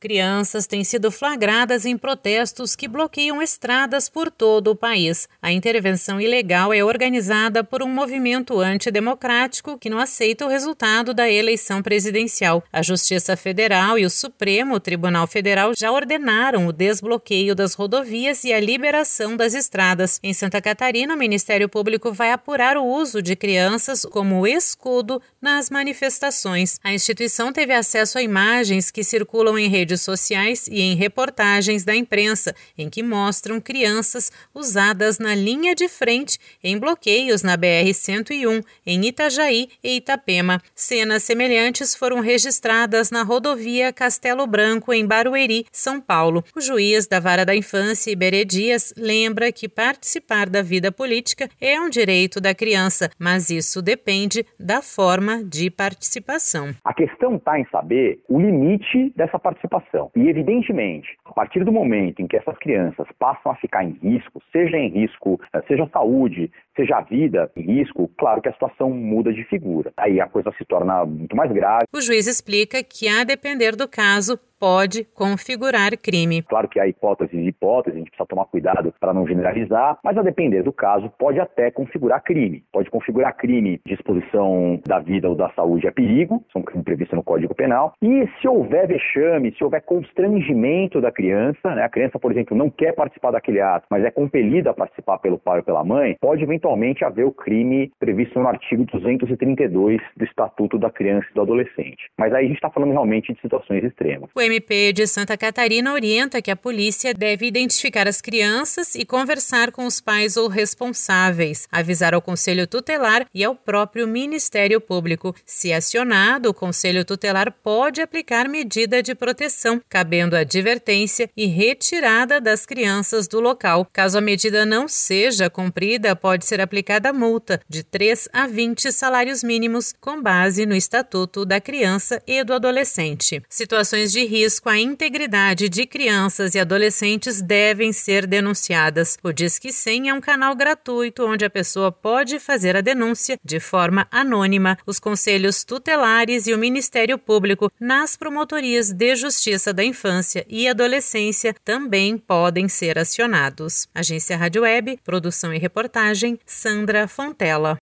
Crianças têm sido flagradas em protestos que bloqueiam estradas por todo o país. A intervenção ilegal é organizada por um movimento antidemocrático que não aceita o resultado da eleição presidencial. A Justiça Federal e o Supremo Tribunal Federal já ordenaram o desbloqueio das rodovias e a liberação das estradas. Em Santa Catarina, o Ministério Público vai apurar o uso de crianças como escudo nas manifestações. A instituição teve acesso a imagens que circulam em redes redes sociais e em reportagens da imprensa, em que mostram crianças usadas na linha de frente em bloqueios na BR-101, em Itajaí e Itapema. Cenas semelhantes foram registradas na rodovia Castelo Branco, em Barueri, São Paulo. O juiz da Vara da Infância, Iberê Dias, lembra que participar da vida política é um direito da criança, mas isso depende da forma de participação. A questão está em saber o limite dessa participação E, evidentemente, a partir do momento em que essas crianças passam a ficar em risco, seja em risco, eh, seja a saúde, seja a vida em risco, claro que a situação muda de figura. Aí a coisa se torna muito mais grave. O juiz explica que, a depender do caso, pode configurar crime. Claro que há hipóteses e hipóteses, a gente precisa tomar cuidado para não generalizar, mas a depender do caso, pode até configurar crime. Pode configurar crime de exposição da vida ou da saúde a perigo, são crimes previstos no Código Penal. E se houver vexame, se houver constrangimento da criança, né, a criança, por exemplo, não quer participar daquele ato, mas é compelida a participar pelo pai ou pela mãe, pode eventualmente haver o crime previsto no artigo 232 do Estatuto da Criança e do Adolescente. Mas aí a gente está falando realmente de situações extremas. O MP de Santa Catarina orienta que a polícia deve identificar as crianças e conversar com os pais ou responsáveis, avisar ao Conselho Tutelar e ao próprio Ministério Público. Se acionado, o Conselho Tutelar pode aplicar medida de proteção, cabendo advertência e retirada das crianças do local. Caso a medida não seja cumprida, pode ser aplicada multa de 3 a 20 salários mínimos com base no Estatuto da Criança e do Adolescente. Situações de risco à integridade de crianças e adolescentes devem ser denunciadas. O Disque 100 é um canal gratuito onde a pessoa pode fazer a denúncia de forma anônima. Os conselhos tutelares e o Ministério Público nas promotorias de justiça da infância e adolescência também podem ser acionados. Agência Rádio Web, produção e reportagem Sandra Fontela.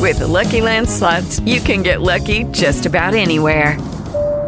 With the Lucky Land slots, you can get lucky just about anywhere.